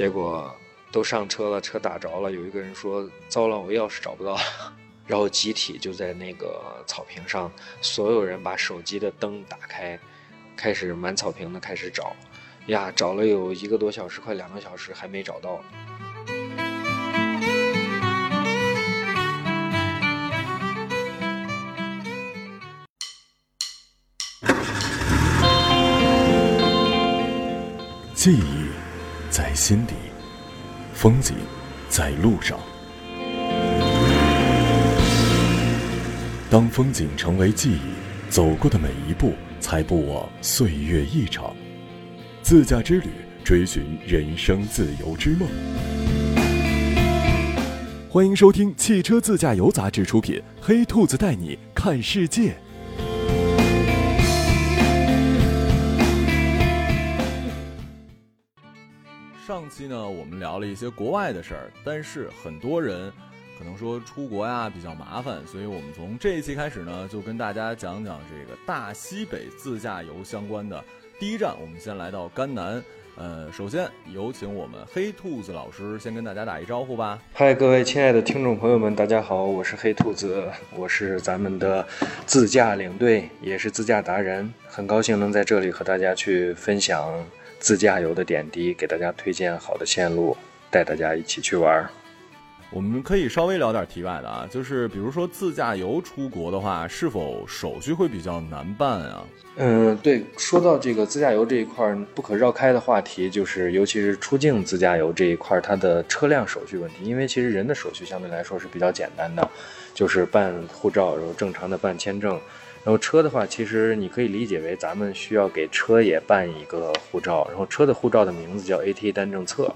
结果都上车了，车打着了，有一个人说：“糟了，我钥匙找不到了。”然后集体就在那个草坪上，所有人把手机的灯打开，开始满草坪的开始找，呀，找了有一个多小时，快两个小时还没找到。记忆心底，风景在路上。当风景成为记忆，走过的每一步才不枉岁月一场。自驾之旅，追寻人生自由之梦。欢迎收听汽车自驾游杂志出品《黑兔子带你看世界》。期呢，我们聊了一些国外的事儿，但是很多人。可能说出国呀比较麻烦，所以我们从这一期开始呢，就跟大家讲讲这个大西北自驾游相关的。第一站，我们先来到甘南。呃，首先有请我们黑兔子老师先跟大家打一招呼吧。嗨，各位亲爱的听众朋友们，大家好，我是黑兔子，我是咱们的自驾领队，也是自驾达人，很高兴能在这里和大家去分享自驾游的点滴，给大家推荐好的线路，带大家一起去玩。我们可以稍微聊点题外的啊，就是比如说自驾游出国的话，是否手续会比较难办啊？嗯，对，说到这个自驾游这一块不可绕开的话题，就是尤其是出境自驾游这一块，它的车辆手续问题。因为其实人的手续相对来说是比较简单的，就是办护照，然后正常的办签证。然后车的话，其实你可以理解为咱们需要给车也办一个护照，然后车的护照的名字叫 ATA 单证册。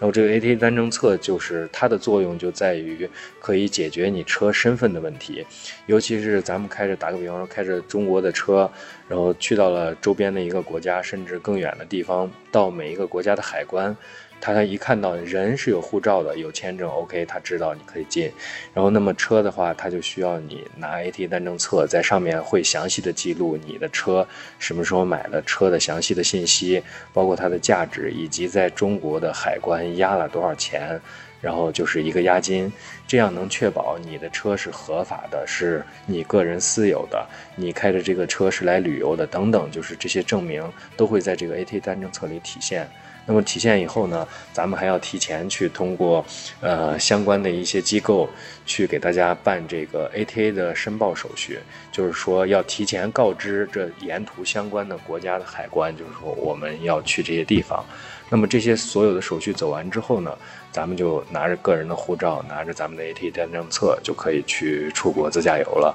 然后这个 ATA 单证册就是它的作用就在于可以解决你车身份的问题，尤其是咱们开着打个比方说开着中国的车，然后去到了周边的一个国家，甚至更远的地方，到每一个国家的海关。他他一看到人是有护照的、有签证，OK，他知道你可以进。然后，那么车的话，他就需要你拿 AT 单证册，在上面会详细的记录你的车什么时候买的、车的详细的信息，包括它的价值，以及在中国的海关押了多少钱，然后就是一个押金，这样能确保你的车是合法的，是你个人私有的，你开着这个车是来旅游的，等等，就是这些证明都会在这个 AT 单证册里体现。那么体现以后呢，咱们还要提前去通过，呃，相关的一些机构去给大家办这个 ATA 的申报手续，就是说要提前告知这沿途相关的国家的海关，就是说我们要去这些地方。那么这些所有的手续走完之后呢，咱们就拿着个人的护照，拿着咱们的 ATA 单证册，就可以去出国自驾游了。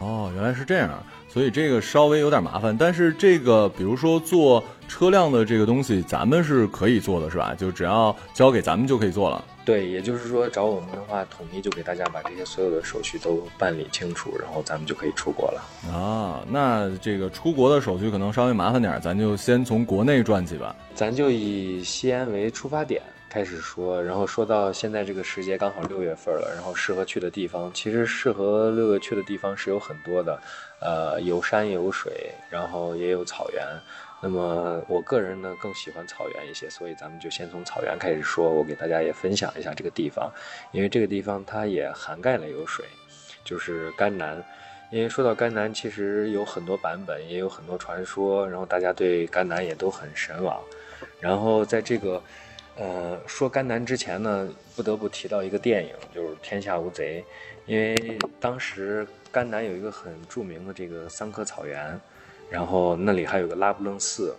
哦，原来是这样。所以这个稍微有点麻烦，但是这个比如说做车辆的这个东西，咱们是可以做的，是吧？就只要交给咱们就可以做了。对，也就是说找我们的话，统一就给大家把这些所有的手续都办理清楚，然后咱们就可以出国了。啊，那这个出国的手续可能稍微麻烦点，咱就先从国内转起吧。咱就以西安为出发点。开始说，然后说到现在这个时节刚好六月份了，然后适合去的地方，其实适合六月去的地方是有很多的，呃，有山有水，然后也有草原。那么我个人呢更喜欢草原一些，所以咱们就先从草原开始说。我给大家也分享一下这个地方，因为这个地方它也涵盖了有水，就是甘南。因为说到甘南，其实有很多版本，也有很多传说，然后大家对甘南也都很神往。然后在这个。呃，说甘南之前呢，不得不提到一个电影，就是《天下无贼》，因为当时甘南有一个很著名的这个桑科草原，然后那里还有个拉卜楞寺，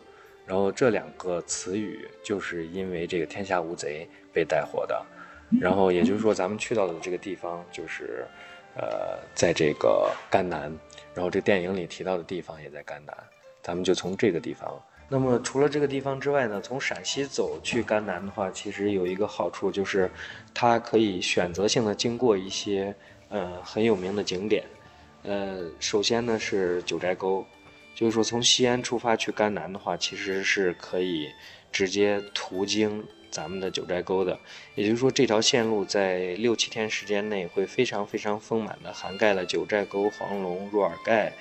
然后这两个词语就是因为这个“天下无贼”被带火的，然后也就是说咱们去到的这个地方就是，呃，在这个甘南，然后这电影里提到的地方也在甘南，咱们就从这个地方。那么除了这个地方之外呢，从陕西走去甘南的话，其实有一个好处就是，它可以选择性的经过一些呃很有名的景点。呃，首先呢是九寨沟，就是说从西安出发去甘南的话，其实是可以直接途经咱们的九寨沟的。也就是说，这条线路在六七天时间内会非常非常丰满的涵盖了九寨沟、黄龙、若尔盖。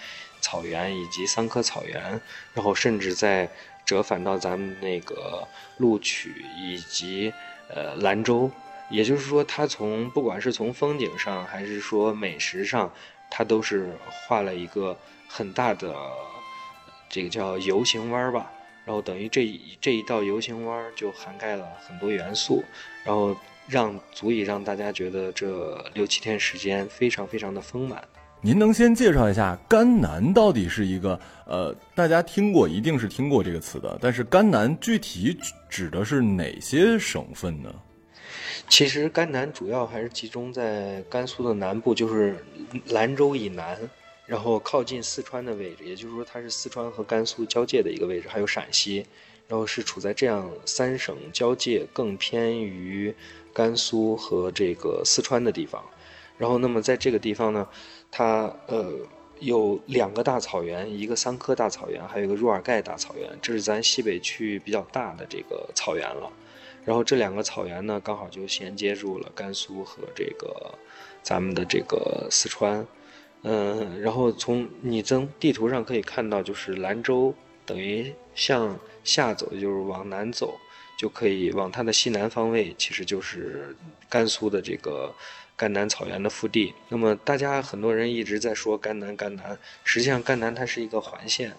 草原以及桑科草原，然后甚至再折返到咱们那个录取以及呃兰州。也就是说，它从不管是从风景上还是说美食上，它都是画了一个很大的这个叫游行弯儿吧。然后等于这一这一道游行弯儿就涵盖了很多元素，然后让足以让大家觉得这六七天时间非常非常的丰满。您能先介绍一下甘南到底是一个呃，大家听过一定是听过这个词的，但是甘南具体指的是哪些省份呢？其实甘南主要还是集中在甘肃的南部，就是兰州以南，然后靠近四川的位置，也就是说它是四川和甘肃交界的一个位置，还有陕西，然后是处在这样三省交界，更偏于甘肃和这个四川的地方。然后，那么在这个地方呢，它呃有两个大草原，一个桑科大草原，还有一个若尔盖大草原，这是咱西北区域比较大的这个草原了。然后这两个草原呢，刚好就衔接住了甘肃和这个咱们的这个四川，嗯，然后从你从地图上可以看到，就是兰州等于向下走，就是往南走，就可以往它的西南方位，其实就是甘肃的这个甘南草原的腹地。那么大家很多人一直在说甘南甘南，实际上甘南它是一个环线，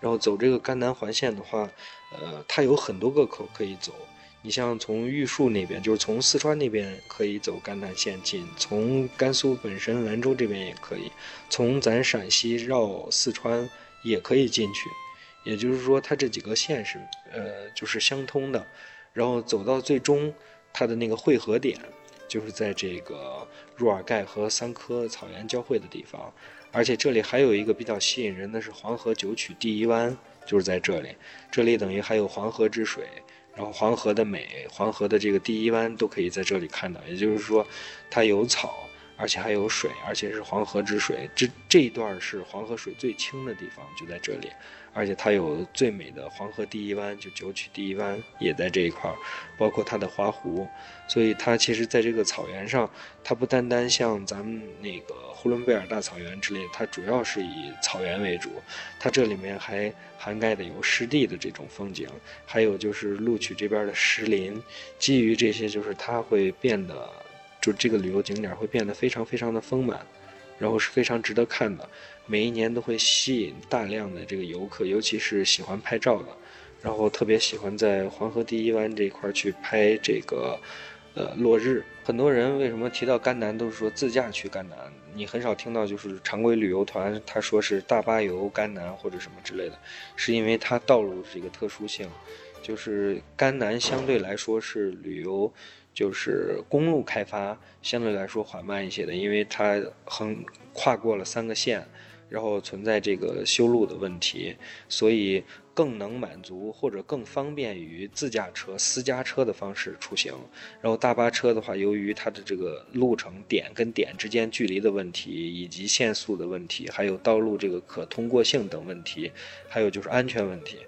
然后走这个甘南环线的话，呃，它有很多个口可以走。你像从玉树那边，就是从四川那边可以走甘南线进，从甘肃本身兰州这边也可以，从咱陕西绕四川也可以进去。也就是说，它这几个线是呃就是相通的，然后走到最终，它的那个汇合点就是在这个若尔盖和三科草原交汇的地方。而且这里还有一个比较吸引人的是黄河九曲第一湾，就是在这里，这里等于还有黄河之水。然后黄河的美，黄河的这个第一湾都可以在这里看到。也就是说，它有草，而且还有水，而且是黄河之水。这这一段是黄河水最清的地方，就在这里。而且它有最美的黄河第一湾，就九曲第一湾也在这一块儿，包括它的花湖。所以它其实在这个草原上，它不单单像咱们那个呼伦贝尔大草原之类，它主要是以草原为主。它这里面还涵盖的有湿地的这种风景，还有就是录取这边的石林。基于这些，就是它会变得，就这个旅游景点会变得非常非常的丰满，然后是非常值得看的。每一年都会吸引大量的这个游客，尤其是喜欢拍照的，然后特别喜欢在黄河第一湾这块去拍这个。呃，落日，很多人为什么提到甘南都是说自驾去甘南？你很少听到就是常规旅游团他说是大巴游甘南或者什么之类的，是因为它道路这个特殊性，就是甘南相对来说是旅游，就是公路开发相对来说缓慢一些的，因为它横跨过了三个县，然后存在这个修路的问题，所以。更能满足或者更方便于自驾车、私家车的方式出行。然后大巴车的话，由于它的这个路程点跟点之间距离的问题，以及限速的问题，还有道路这个可通过性等问题，还有就是安全问题，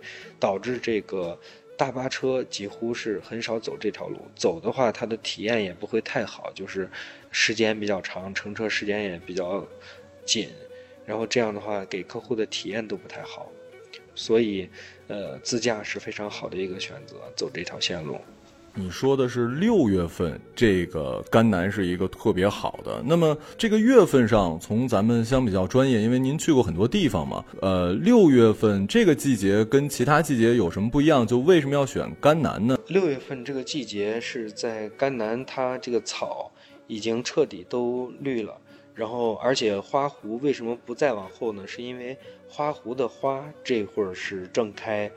导致这个大巴车几乎是很少走这条路。走的话，它的体验也不会太好，就是时间比较长，乘车时间也比较紧，然后这样的话给客户的体验都不太好。所以，呃，自驾是非常好的一个选择，走这条线路。你说的是六月份，这个甘南是一个特别好的。那么这个月份上，从咱们相比较专业，因为您去过很多地方嘛，呃，六月份这个季节跟其他季节有什么不一样？就为什么要选甘南呢？六月份这个季节是在甘南，它这个草已经彻底都绿了。然后，而且花湖为什么不再往后呢？是因为花湖的花这会儿是正开，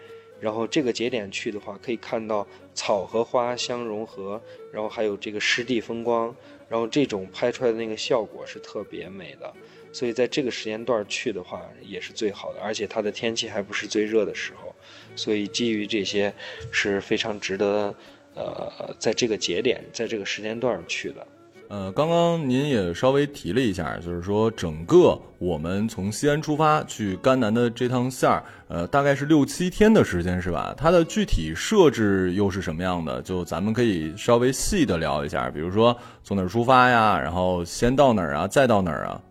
然后这个节点去的话，可以看到草和花相融合，然后还有这个湿地风光，然后这种拍出来的那个效果是特别美的。所以在这个时间段去的话也是最好的，而且它的天气还不是最热的时候，所以基于这些是非常值得，呃，在这个节点，在这个时间段去的。呃，刚刚您也稍微提了一下，就是说整个我们从西安出发去甘南的这趟线儿，呃，大概是六七天的时间，是吧？它的具体设置又是什么样的？就咱们可以稍微细的聊一下，比如说从哪儿出发呀，然后先到哪儿啊，再到哪儿啊？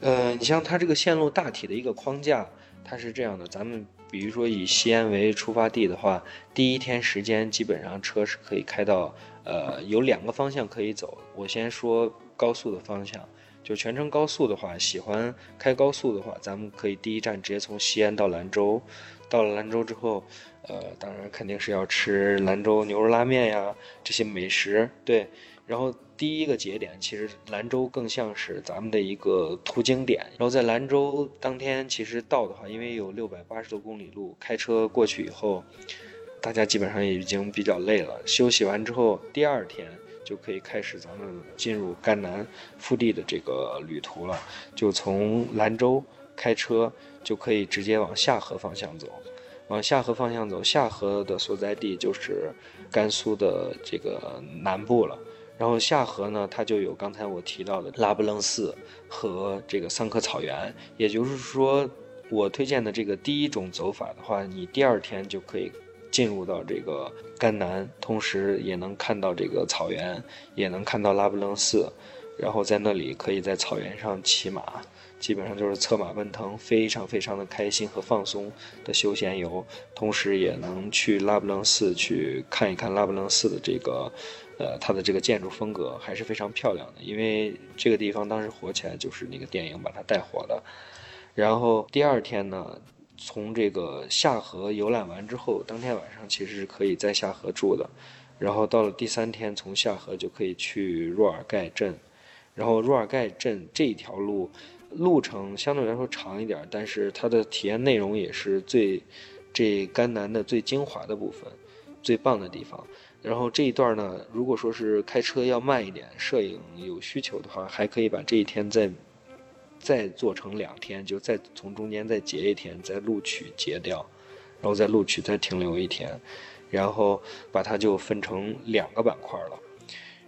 呃，你像它这个线路大体的一个框架，它是这样的。咱们比如说以西安为出发地的话，第一天时间基本上车是可以开到，呃，有两个方向可以走。我先说高速的方向，就全程高速的话，喜欢开高速的话，咱们可以第一站直接从西安到兰州。到了兰州之后，呃，当然肯定是要吃兰州牛肉拉面呀，这些美食。对。然后第一个节点，其实兰州更像是咱们的一个途经点。然后在兰州当天，其实到的话，因为有六百八十多公里路，开车过去以后，大家基本上也已经比较累了。休息完之后，第二天就可以开始咱们进入甘南腹地的这个旅途了。就从兰州开车，就可以直接往下河方向走。往下河方向走，下河的所在地就是甘肃的这个南部了。然后下河呢，它就有刚才我提到的拉卜楞寺和这个桑科草原。也就是说，我推荐的这个第一种走法的话，你第二天就可以进入到这个甘南，同时也能看到这个草原，也能看到拉卜楞寺，然后在那里可以在草原上骑马，基本上就是策马奔腾，非常非常的开心和放松的休闲游。同时也能去拉卜楞寺去看一看拉卜楞寺的这个。呃，它的这个建筑风格还是非常漂亮的，因为这个地方当时火起来就是那个电影把它带火的。然后第二天呢，从这个下河游览完之后，当天晚上其实是可以在下河住的。然后到了第三天，从下河就可以去若尔盖镇。然后若尔盖镇这一条路路程相对来说长一点，但是它的体验内容也是最这甘南的最精华的部分，最棒的地方。然后这一段呢，如果说是开车要慢一点，摄影有需求的话，还可以把这一天再再做成两天，就再从中间再截一天，再录取截掉，然后在录取再停留一天，然后把它就分成两个板块了。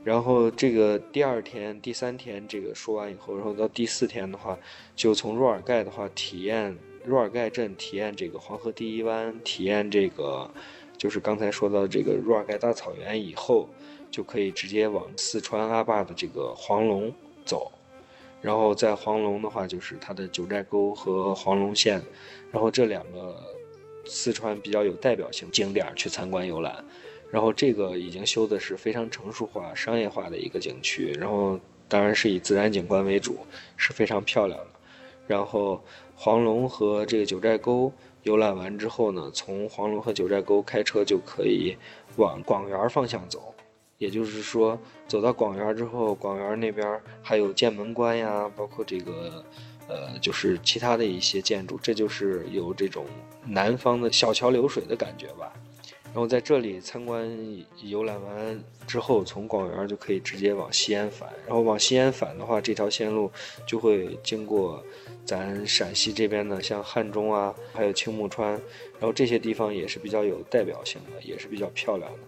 然后这个第二天、第三天这个说完以后，然后到第四天的话，就从若尔盖的话体验若尔盖镇，体验这个黄河第一湾，体验这个。就是刚才说到这个若尔盖大草原以后，就可以直接往四川阿坝的这个黄龙走，然后在黄龙的话，就是它的九寨沟和黄龙县，然后这两个四川比较有代表性景点去参观游览，然后这个已经修的是非常成熟化、商业化的一个景区，然后当然是以自然景观为主，是非常漂亮的，然后黄龙和这个九寨沟。游览完之后呢，从黄龙和九寨沟开车就可以往广元方向走，也就是说，走到广元之后，广元那边还有剑门关呀，包括这个，呃，就是其他的一些建筑，这就是有这种南方的小桥流水的感觉吧。然后在这里参观游览完之后，从广元就可以直接往西安返。然后往西安返的话，这条线路就会经过咱陕西这边的，像汉中啊，还有青木川，然后这些地方也是比较有代表性的，也是比较漂亮的。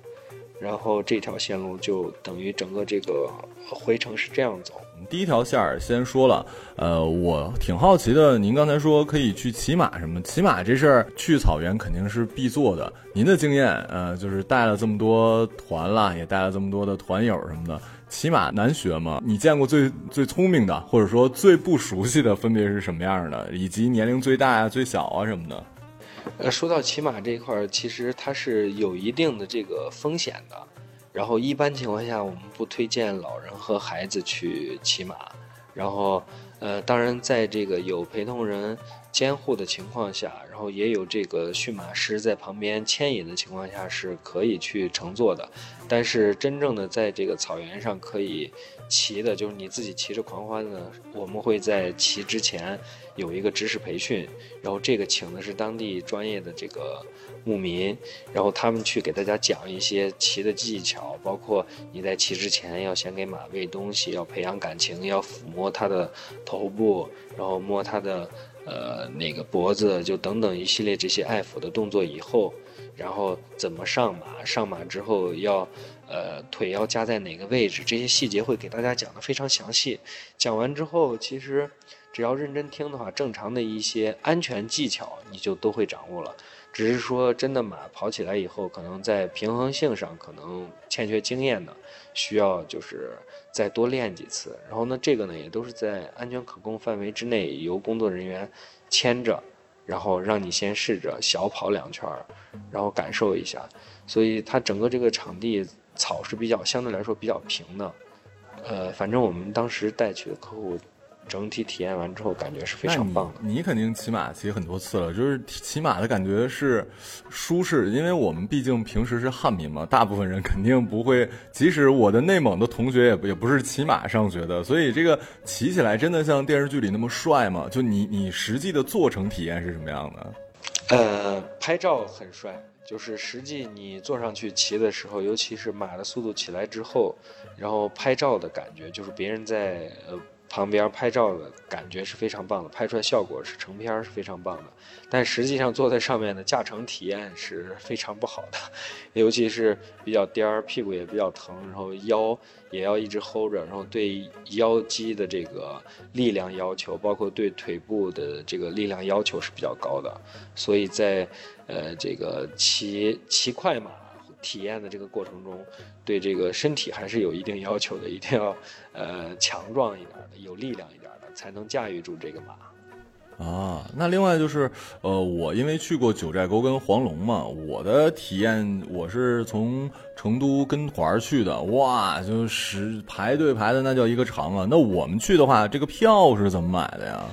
然后这条线路就等于整个这个回程是这样走。第一条线儿先说了，呃，我挺好奇的。您刚才说可以去骑马什么？骑马这事儿去草原肯定是必做的。您的经验，呃，就是带了这么多团啦，也带了这么多的团友什么的，骑马难学吗？你见过最最聪明的，或者说最不熟悉的，分别是什么样的？以及年龄最大呀、最小啊什么的？呃，说到骑马这一块儿，其实它是有一定的这个风险的。然后一般情况下，我们不推荐老人和孩子去骑马。然后，呃，当然在这个有陪同人监护的情况下，然后也有这个驯马师在旁边牵引的情况下，是可以去乘坐的。但是真正的在这个草原上可以骑的，就是你自己骑着狂欢呢，我们会在骑之前有一个知识培训，然后这个请的是当地专业的这个。牧民，然后他们去给大家讲一些骑的技巧，包括你在骑之前要先给马喂东西，要培养感情，要抚摸它的头部，然后摸它的呃那个脖子，就等等一系列这些爱抚的动作以后，然后怎么上马，上马之后要呃腿要夹在哪个位置，这些细节会给大家讲的非常详细。讲完之后，其实只要认真听的话，正常的一些安全技巧你就都会掌握了。只是说，真的马跑起来以后，可能在平衡性上可能欠缺经验的，需要就是再多练几次。然后呢，这个呢也都是在安全可控范围之内，由工作人员牵着，然后让你先试着小跑两圈，然后感受一下。所以它整个这个场地草是比较相对来说比较平的，呃，反正我们当时带去的客户。整体体验完之后，感觉是非常棒的。你肯定骑马骑很多次了，就是骑马的感觉是舒适，因为我们毕竟平时是汉民嘛，大部分人肯定不会。即使我的内蒙的同学也也不是骑马上学的，所以这个骑起来真的像电视剧里那么帅吗？就你你实际的坐乘体验是什么样的？呃，拍照很帅，就是实际你坐上去骑的时候，尤其是马的速度起来之后，然后拍照的感觉，就是别人在呃。旁边拍照的感觉是非常棒的，拍出来效果是成片是非常棒的，但实际上坐在上面的驾乘体验是非常不好的，尤其是比较颠儿，屁股也比较疼，然后腰也要一直 hold 着，然后对腰肌的这个力量要求，包括对腿部的这个力量要求是比较高的，所以在呃这个骑骑快马。体验的这个过程中，对这个身体还是有一定要求的，一定要呃强壮一点的，有力量一点的，才能驾驭住这个马。啊，那另外就是，呃，我因为去过九寨沟跟黄龙嘛，我的体验我是从成都跟团去的，哇，就是排队排的那叫一个长啊。那我们去的话，这个票是怎么买的呀？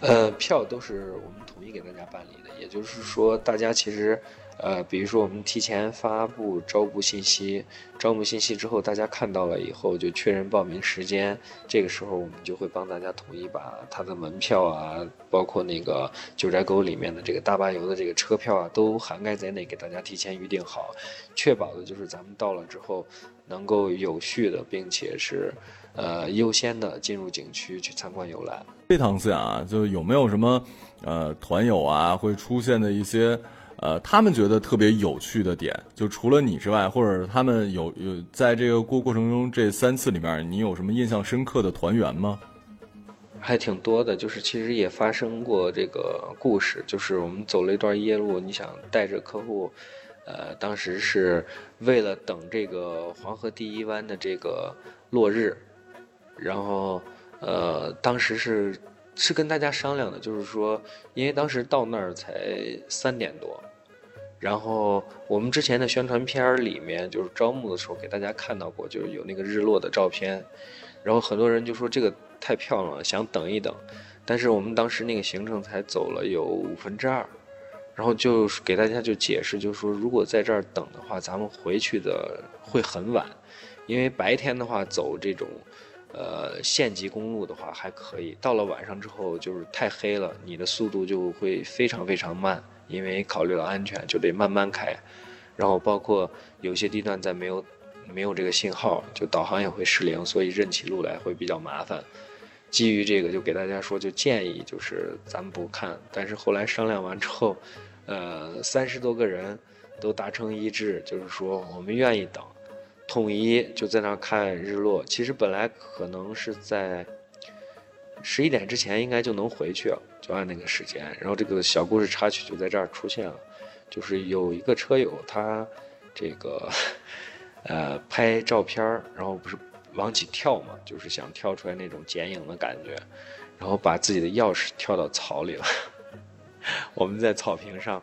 呃，票都是我们统一给大家办理的，也就是说，大家其实。呃，比如说我们提前发布招募信息，招募信息之后，大家看到了以后就确认报名时间，这个时候我们就会帮大家统一把他的门票啊，包括那个九寨沟里面的这个大巴游的这个车票啊，都涵盖在内，给大家提前预定好，确保的就是咱们到了之后能够有序的，并且是呃优先的进入景区去参观游览。这趟次啊，就有没有什么呃团友啊会出现的一些？呃，他们觉得特别有趣的点，就除了你之外，或者他们有有在这个过过程中这三次里面，你有什么印象深刻的团圆吗？还挺多的，就是其实也发生过这个故事，就是我们走了一段夜路，你想带着客户，呃，当时是为了等这个黄河第一湾的这个落日，然后呃，当时是。是跟大家商量的，就是说，因为当时到那儿才三点多，然后我们之前的宣传片里面，就是招募的时候给大家看到过，就是有那个日落的照片，然后很多人就说这个太漂亮了，想等一等，但是我们当时那个行程才走了有五分之二，然后就给大家就解释，就是说如果在这儿等的话，咱们回去的会很晚，因为白天的话走这种。呃，县级公路的话还可以，到了晚上之后就是太黑了，你的速度就会非常非常慢，因为考虑了安全，就得慢慢开。然后包括有些地段在没有没有这个信号，就导航也会失灵，所以认起路来会比较麻烦。基于这个，就给大家说，就建议就是咱们不看。但是后来商量完之后，呃，三十多个人都达成一致，就是说我们愿意等。统一就在那看日落。其实本来可能是在十一点之前应该就能回去，就按那个时间。然后这个小故事插曲就在这儿出现了，就是有一个车友他这个呃拍照片然后不是往起跳嘛，就是想跳出来那种剪影的感觉，然后把自己的钥匙跳到草里了。我们在草坪上。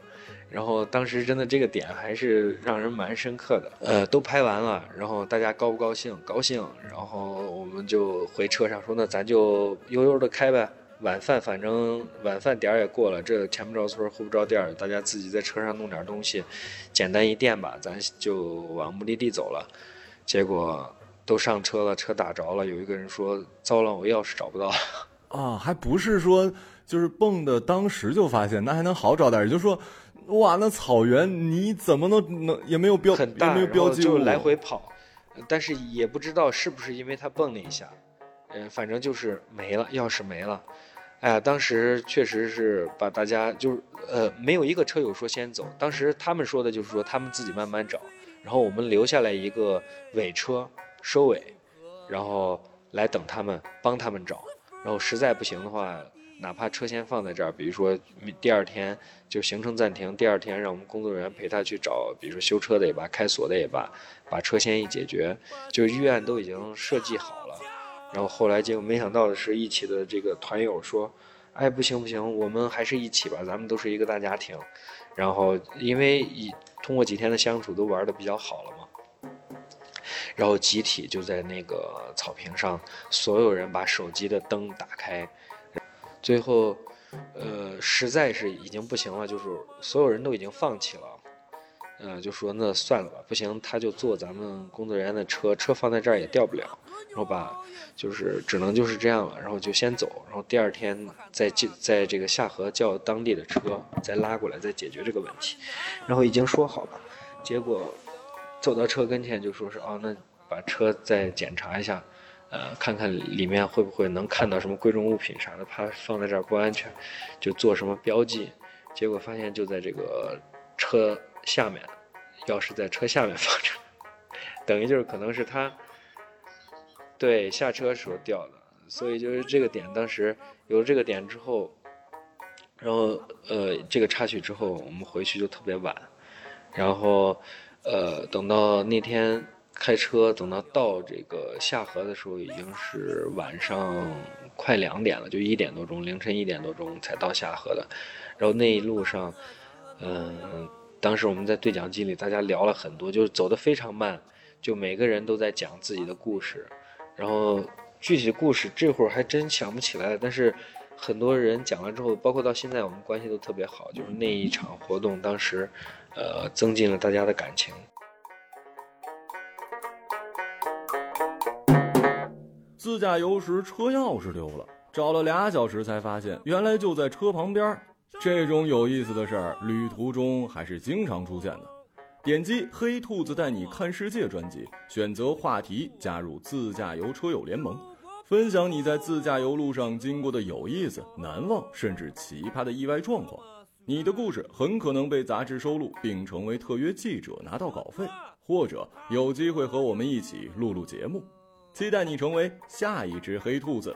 然后当时真的这个点还是让人蛮深刻的，呃，都拍完了，然后大家高不高兴？高兴。然后我们就回车上说，那咱就悠悠的开呗。晚饭反正晚饭点儿也过了，这前不着村后不着店儿，大家自己在车上弄点东西，简单一垫吧，咱就往目的地走了。结果都上车了，车打着了，有一个人说：“糟了，我钥匙找不到。”啊，还不是说就是蹦的当时就发现，那还能好找点，也就是说。哇，那草原你怎么能能也没有标，很大，没有标记就来回跑，但是也不知道是不是因为他蹦了一下，嗯，反正就是没了，钥匙没了。哎呀，当时确实是把大家就是呃，没有一个车友说先走，当时他们说的就是说他们自己慢慢找，然后我们留下来一个尾车收尾，然后来等他们帮他们找。然后实在不行的话，哪怕车先放在这儿，比如说第二天就行程暂停，第二天让我们工作人员陪他去找，比如说修车的也罢，开锁的也罢，把车先一解决，就预案都已经设计好了。然后后来结果没想到的是，一起的这个团友说：“哎，不行不行，我们还是一起吧，咱们都是一个大家庭。”然后因为一通过几天的相处，都玩的比较好了嘛。然后集体就在那个草坪上，所有人把手机的灯打开。最后，呃，实在是已经不行了，就是所有人都已经放弃了，呃，就说那算了吧，不行他就坐咱们工作人员的车，车放在这儿也掉不了，然后把就是只能就是这样了，然后就先走，然后第二天再进在这个下河叫当地的车再拉过来再解决这个问题，然后已经说好了，结果走到车跟前就说是哦，那把车再检查一下。呃，看看里面会不会能看到什么贵重物品啥的，怕放在这儿不安全，就做什么标记。结果发现就在这个车下面，钥匙在车下面 放着，等于就是可能是他对下车时候掉的。所以就是这个点，当时有了这个点之后，然后呃这个插曲之后，我们回去就特别晚，然后呃等到那天。开车等到到这个下河的时候，已经是晚上快两点了，就一点多钟，凌晨一点多钟才到下河的。然后那一路上，嗯，当时我们在对讲机里，大家聊了很多，就是走得非常慢，就每个人都在讲自己的故事。然后具体的故事这会儿还真想不起来，但是很多人讲了之后，包括到现在我们关系都特别好，就是那一场活动当时，呃，增进了大家的感情。自驾游时车钥匙丢了，找了俩小时才发现，原来就在车旁边。这种有意思的事儿，旅途中还是经常出现的。点击“黑兔子带你看世界”专辑，选择话题，加入自驾游车友联盟，分享你在自驾游路上经过的有意思、难忘甚至奇葩的意外状况。你的故事很可能被杂志收录，并成为特约记者，拿到稿费，或者有机会和我们一起录录节目。期待你成为下一只黑兔子。